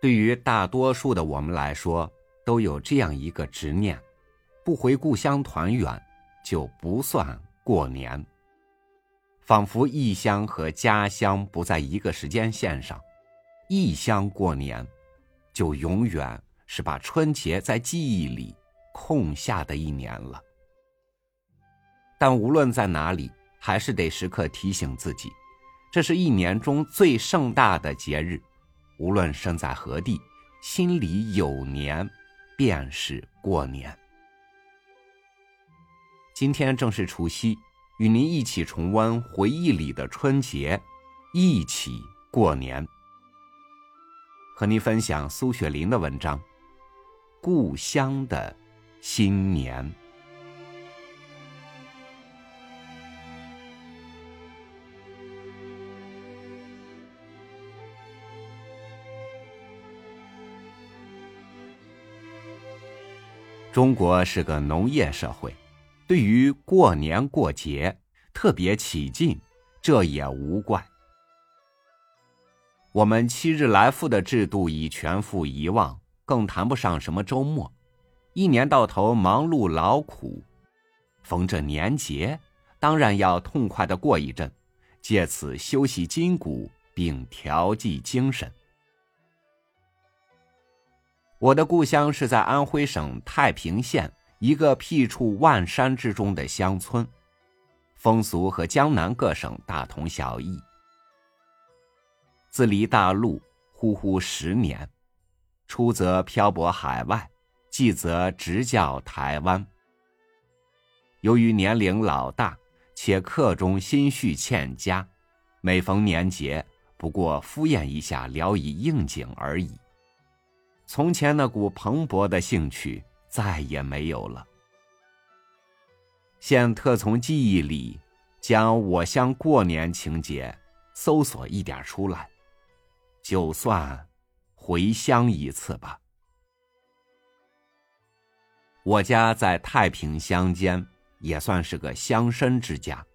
对于大多数的我们来说，都有这样一个执念：不回故乡团圆，就不算过年。仿佛异乡和家乡不在一个时间线上，异乡过年，就永远是把春节在记忆里空下的一年了。但无论在哪里，还是得时刻提醒自己，这是一年中最盛大的节日。无论身在何地，心里有年，便是过年。今天正是除夕，与您一起重温回忆里的春节，一起过年。和您分享苏雪林的文章《故乡的新年》。中国是个农业社会，对于过年过节特别起劲，这也无怪。我们七日来复的制度已全副遗忘，更谈不上什么周末，一年到头忙碌劳苦，逢着年节，当然要痛快的过一阵，借此休息筋骨并调剂精神。我的故乡是在安徽省太平县一个僻处万山之中的乡村，风俗和江南各省大同小异。自离大陆呼呼十年，出则漂泊海外，继则执教台湾。由于年龄老大，且客中心绪欠佳，每逢年节，不过敷衍一下，聊以应景而已。从前那股蓬勃的兴趣再也没有了。现特从记忆里将我乡过年情节搜索一点出来，就算回乡一次吧。我家在太平乡间，也算是个乡绅之家，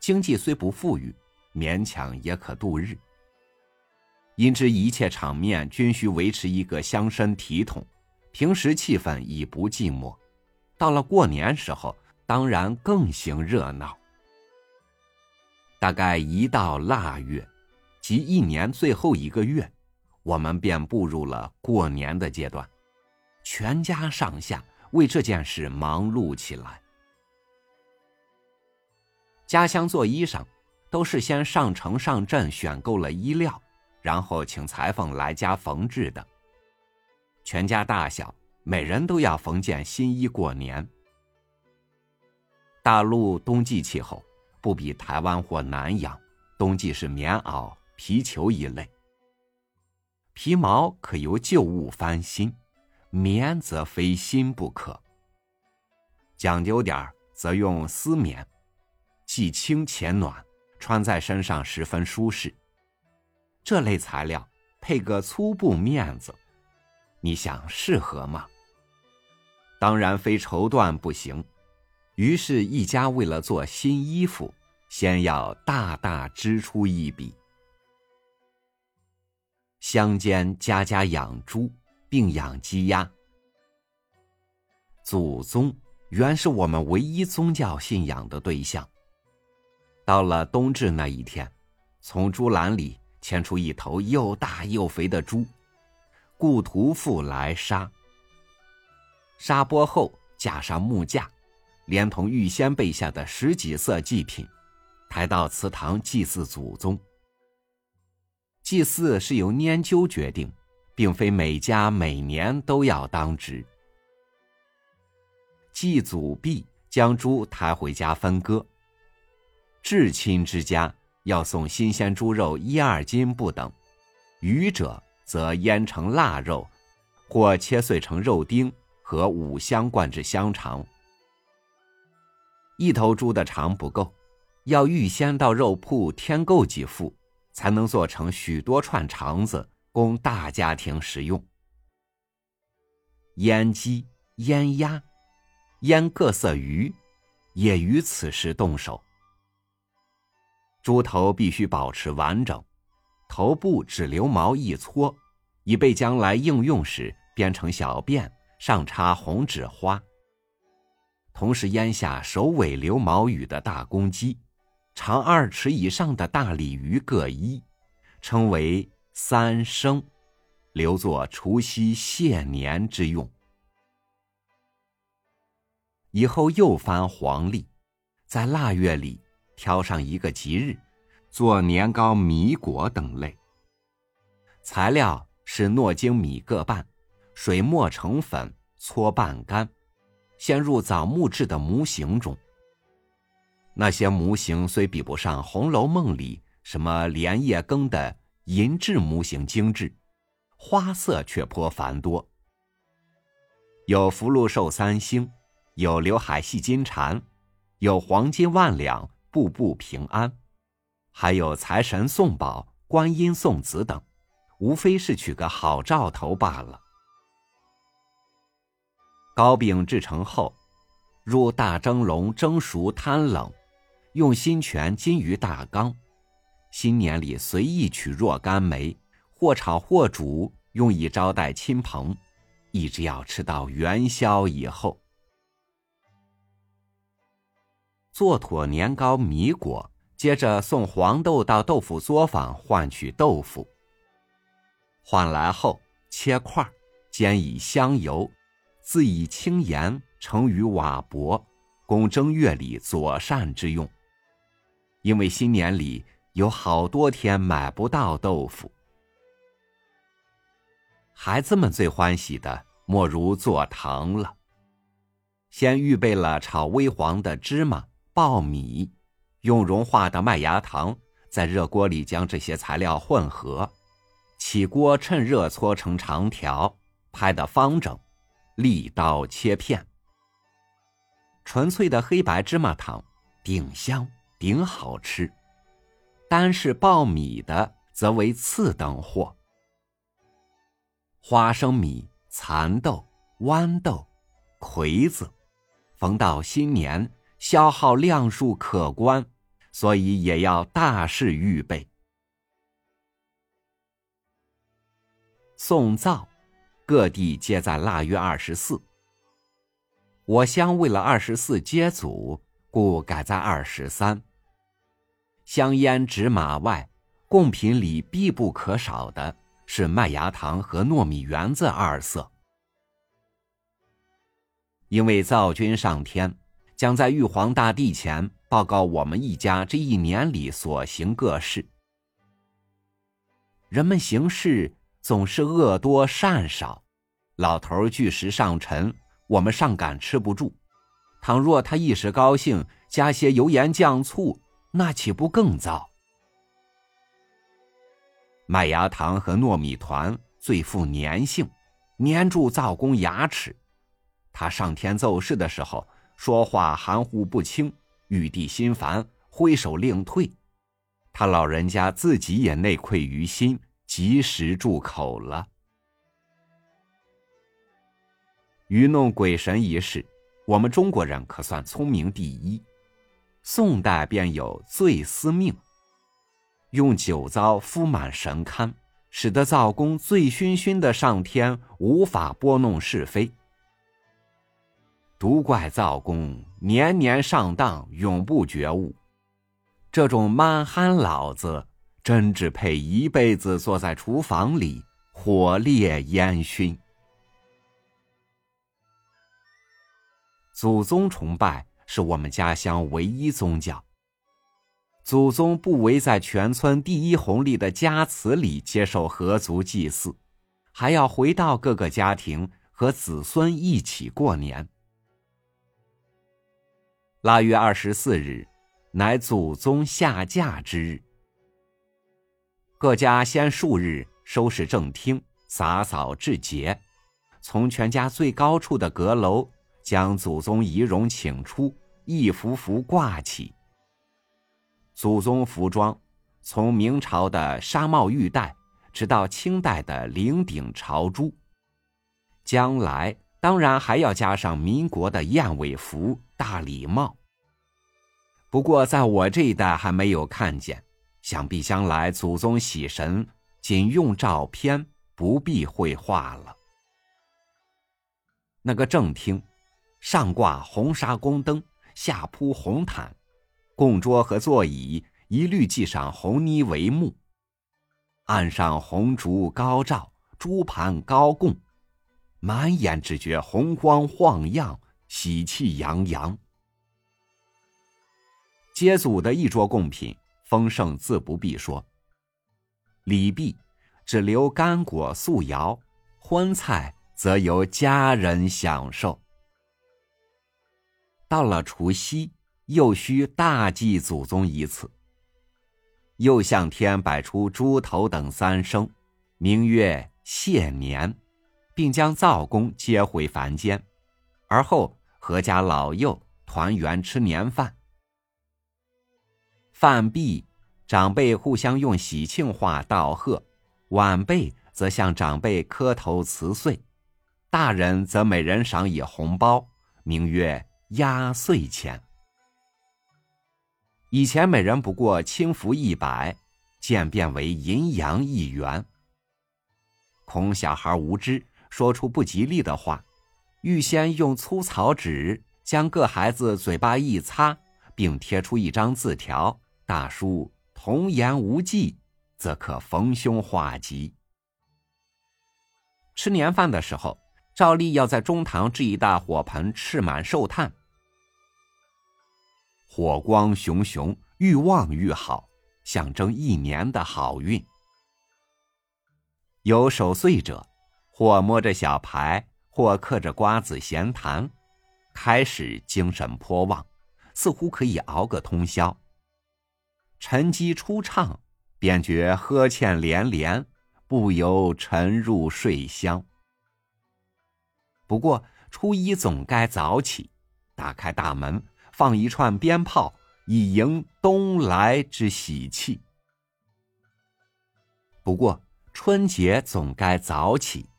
经济虽不富裕，勉强也可度日。因之一切场面均需维持一个乡绅体统，平时气氛已不寂寞，到了过年时候，当然更行热闹。大概一到腊月，即一年最后一个月，我们便步入了过年的阶段，全家上下为这件事忙碌起来。家乡做衣裳，都是先上城上镇选购了衣料。然后请裁缝来家缝制的。全家大小每人都要缝件新衣过年。大陆冬季气候不比台湾或南洋，冬季是棉袄、皮裘一类。皮毛可由旧物翻新，棉则非新不可。讲究点则用丝棉，既轻且暖，穿在身上十分舒适。这类材料配个粗布面子，你想适合吗？当然非绸缎不行。于是，一家为了做新衣服，先要大大支出一笔。乡间家家养猪，并养鸡鸭。祖宗原是我们唯一宗教信仰的对象。到了冬至那一天，从猪栏里。牵出一头又大又肥的猪，故屠夫来杀。杀剥后，架上木架，连同预先备下的十几色祭品，抬到祠堂祭祀祖宗。祭祀是由拈阄决定，并非每家每年都要当值。祭祖毕，将猪抬回家分割。至亲之家。要送新鲜猪肉一二斤不等，余者则腌成腊肉，或切碎成肉丁和五香灌制香肠。一头猪的肠不够，要预先到肉铺添购几副，才能做成许多串肠子，供大家庭食用。腌鸡、腌鸭、腌各色鱼，也于此时动手。猪头必须保持完整，头部只留毛一撮，以备将来应用时编成小辫，上插红纸花。同时腌下首尾留毛羽的大公鸡，长二尺以上的大鲤鱼各一，称为三生，留作除夕谢年之用。以后又翻黄历，在腊月里挑上一个吉日，做年糕、米果等类。材料是糯精米各半，水磨成粉，搓半干，先入枣木制的模型中。那些模型虽比不上《红楼梦》里什么莲叶羹的银制模型精致，花色却颇繁多，有福禄寿三星。有刘海戏金蝉，有黄金万两，步步平安，还有财神送宝、观音送子等，无非是取个好兆头罢了。糕饼制成后，入大蒸笼蒸熟摊冷，用新泉金鱼大缸。新年里随意取若干枚，或炒或煮，用以招待亲朋，一直要吃到元宵以后。做妥年糕、米果，接着送黄豆到豆腐作坊换取豆腐。换来后切块，煎以香油，自以清盐盛于瓦钵，供正月里左膳之用。因为新年里有好多天买不到豆腐，孩子们最欢喜的莫如做糖了。先预备了炒微黄的芝麻。爆米，用融化的麦芽糖在热锅里将这些材料混合，起锅趁热搓成长条，拍得方整，立刀切片。纯粹的黑白芝麻糖顶香顶好吃，单是爆米的则为次等货。花生米、蚕豆、豌豆、葵子，逢到新年。消耗量数可观，所以也要大事预备。送灶，各地皆在腊月二十四。我乡为了二十四接祖，故改在二十三。香烟纸马外，贡品里必不可少的是麦芽糖和糯米圆子二色，因为灶君上天。将在玉皇大帝前报告我们一家这一年里所行各事。人们行事总是恶多善少，老头巨石上尘，我们尚敢吃不住；倘若他一时高兴，加些油盐酱醋，那岂不更糟？麦芽糖和糯米团最富粘性，粘住灶公牙齿。他上天奏事的时候。说话含糊不清，玉帝心烦，挥手令退。他老人家自己也内愧于心，及时住口了。愚弄鬼神一事，我们中国人可算聪明第一。宋代便有醉司命，用酒糟敷满神龛，使得灶公醉醺醺的上天，无法拨弄是非。独怪灶公年年上当，永不觉悟。这种蛮憨老子，真只配一辈子坐在厨房里，火烈烟熏。祖宗崇拜是我们家乡唯一宗教。祖宗不唯在全村第一红利的家祠里接受合族祭祀，还要回到各个家庭和子孙一起过年。腊月二十四日，乃祖宗下嫁之日。各家先数日收拾正厅，洒扫至节，从全家最高处的阁楼将祖宗仪容请出，一幅幅挂起。祖宗服装，从明朝的纱帽玉带，直到清代的领顶朝珠，将来当然还要加上民国的燕尾服。大礼帽。不过在我这一代还没有看见，想必将来祖宗喜神仅用照片，不必绘画了。那个正厅，上挂红纱宫灯，下铺红毯，供桌和座椅一律系上红泥帷幕，案上红烛高照，珠盘高供，满眼只觉红光晃漾，喜气洋洋。接祖的一桌贡品丰盛自不必说。礼毕，只留干果素肴，荤菜。则由家人享受。到了除夕，又需大祭祖宗一次。又向天摆出猪头等三牲，名曰谢年，并将灶公接回凡间，而后阖家老幼团圆吃年饭。饭毕，长辈互相用喜庆话道贺，晚辈则向长辈磕头辞岁。大人则每人赏以红包，名曰压岁钱。以前每人不过轻浮一百，渐变为银洋一元。恐小孩无知，说出不吉利的话，预先用粗草纸将各孩子嘴巴一擦，并贴出一张字条，大叔“童言无忌”，则可逢凶化吉。吃年饭的时候。照例要在中堂置一大火盆，赤满寿炭，火光熊熊，愈旺愈好，象征一年的好运。有守岁者，或摸着小牌，或嗑着瓜子闲谈，开始精神颇旺，似乎可以熬个通宵。沉积初唱，便觉呵欠连连，不由沉入睡乡。不过初一总该早起，打开大门，放一串鞭炮，以迎东来之喜气。不过春节总该早起，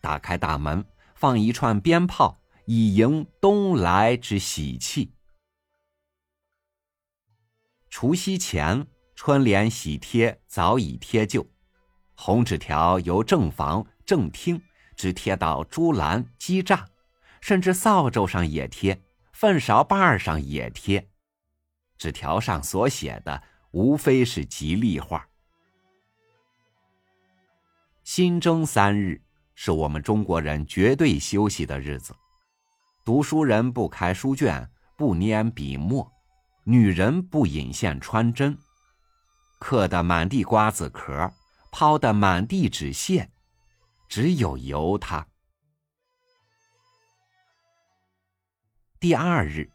打开大门，放一串鞭炮，以迎东来之喜气。除夕前，春联喜贴早已贴就，红纸条由正房正厅。直贴到猪栏、鸡栅，甚至扫帚上也贴，粪勺把上也贴。纸条上所写的，无非是吉利话。新征三日是我们中国人绝对休息的日子，读书人不开书卷，不拈笔墨，女人不引线穿针，嗑的满地瓜子壳，抛的满地纸屑。只有由他。第二日，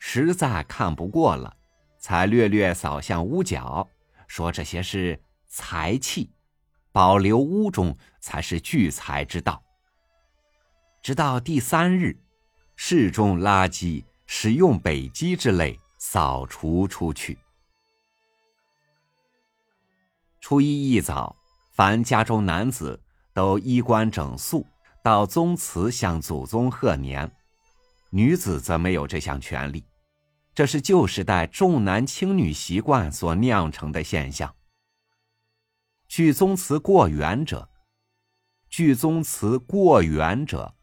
实在看不过了，才略略扫向屋角，说这些是财气，保留屋中才是聚财之道。直到第三日，室中垃圾使用北机之类扫除出去。初一一早，凡家中男子。都衣冠整肃，到宗祠向祖宗贺年。女子则没有这项权利，这是旧时代重男轻女习惯所酿成的现象。去宗祠过远者，去宗祠过远者，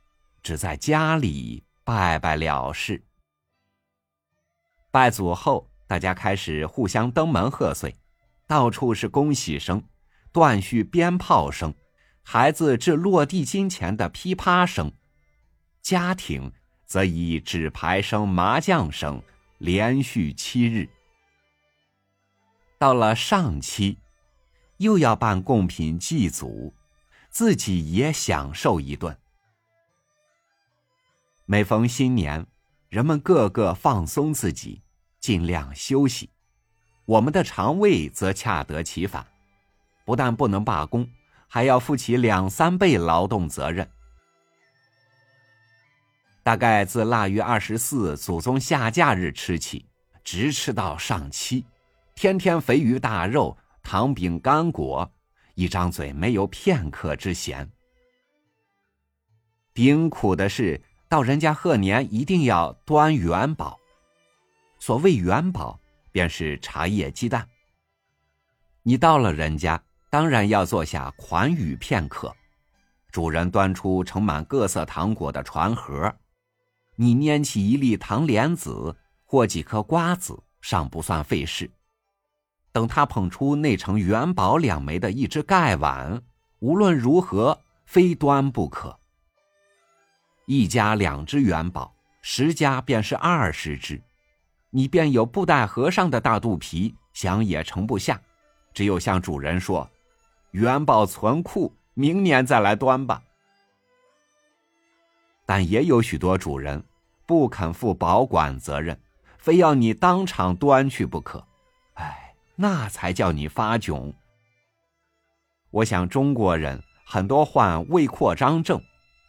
只在家里拜拜了事。拜祖后，大家开始互相登门贺岁，到处是恭喜声，断续鞭炮声。孩子至落地金钱的噼啪声，家庭则以纸牌声、麻将声连续七日。到了上期，又要办贡品祭祖，自己也享受一顿。每逢新年，人们个个放松自己，尽量休息。我们的肠胃则恰得其反，不但不能罢工。还要负起两三倍劳动责任。大概自腊月二十四祖宗下嫁日吃起，直吃到上七，天天肥鱼大肉、糖饼干果，一张嘴没有片刻之闲。顶苦的是，到人家贺年一定要端元宝。所谓元宝，便是茶叶、鸡蛋。你到了人家。当然要坐下款语片刻，主人端出盛满各色糖果的船盒，你拈起一粒糖莲子或几颗瓜子，尚不算费事。等他捧出内盛元宝两枚的一只盖碗，无论如何非端不可。一家两只元宝，十家便是二十只，你便有布袋和尚的大肚皮，想也盛不下，只有向主人说：“元宝存库。”明年再来端吧。但也有许多主人不肯负保管责任，非要你当场端去不可。那才叫你发窘。我想中国人很多患胃扩张症，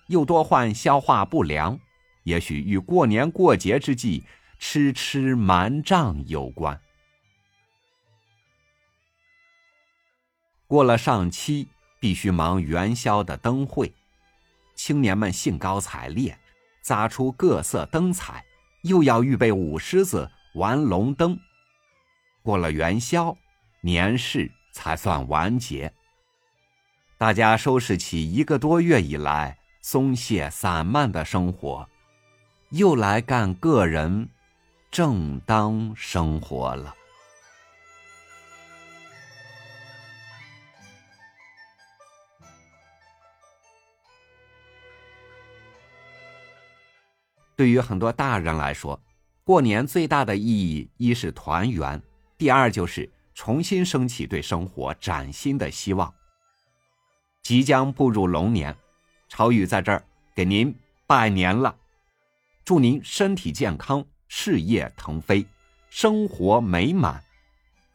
又多患消化不良，也许与过年过节之际吃吃瞒胀有关。过了上期。必须忙元宵的灯会，青年们兴高采烈，砸出各色灯彩，又要预备舞狮子、玩龙灯。过了元宵，年事才算完结。大家收拾起一个多月以来松懈散漫的生活，又来干个人正当生活了。对于很多大人来说，过年最大的意义，一是团圆，第二就是重新升起对生活崭新的希望。即将步入龙年，朝宇在这儿给您拜年了，祝您身体健康，事业腾飞，生活美满，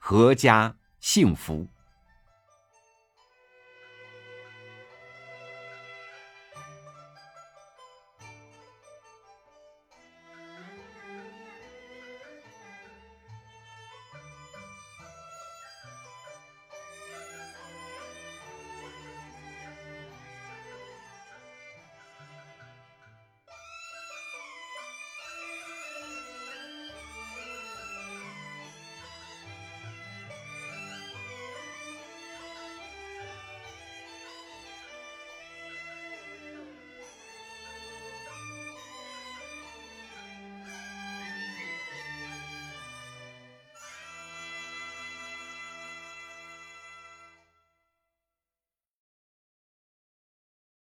阖家幸福。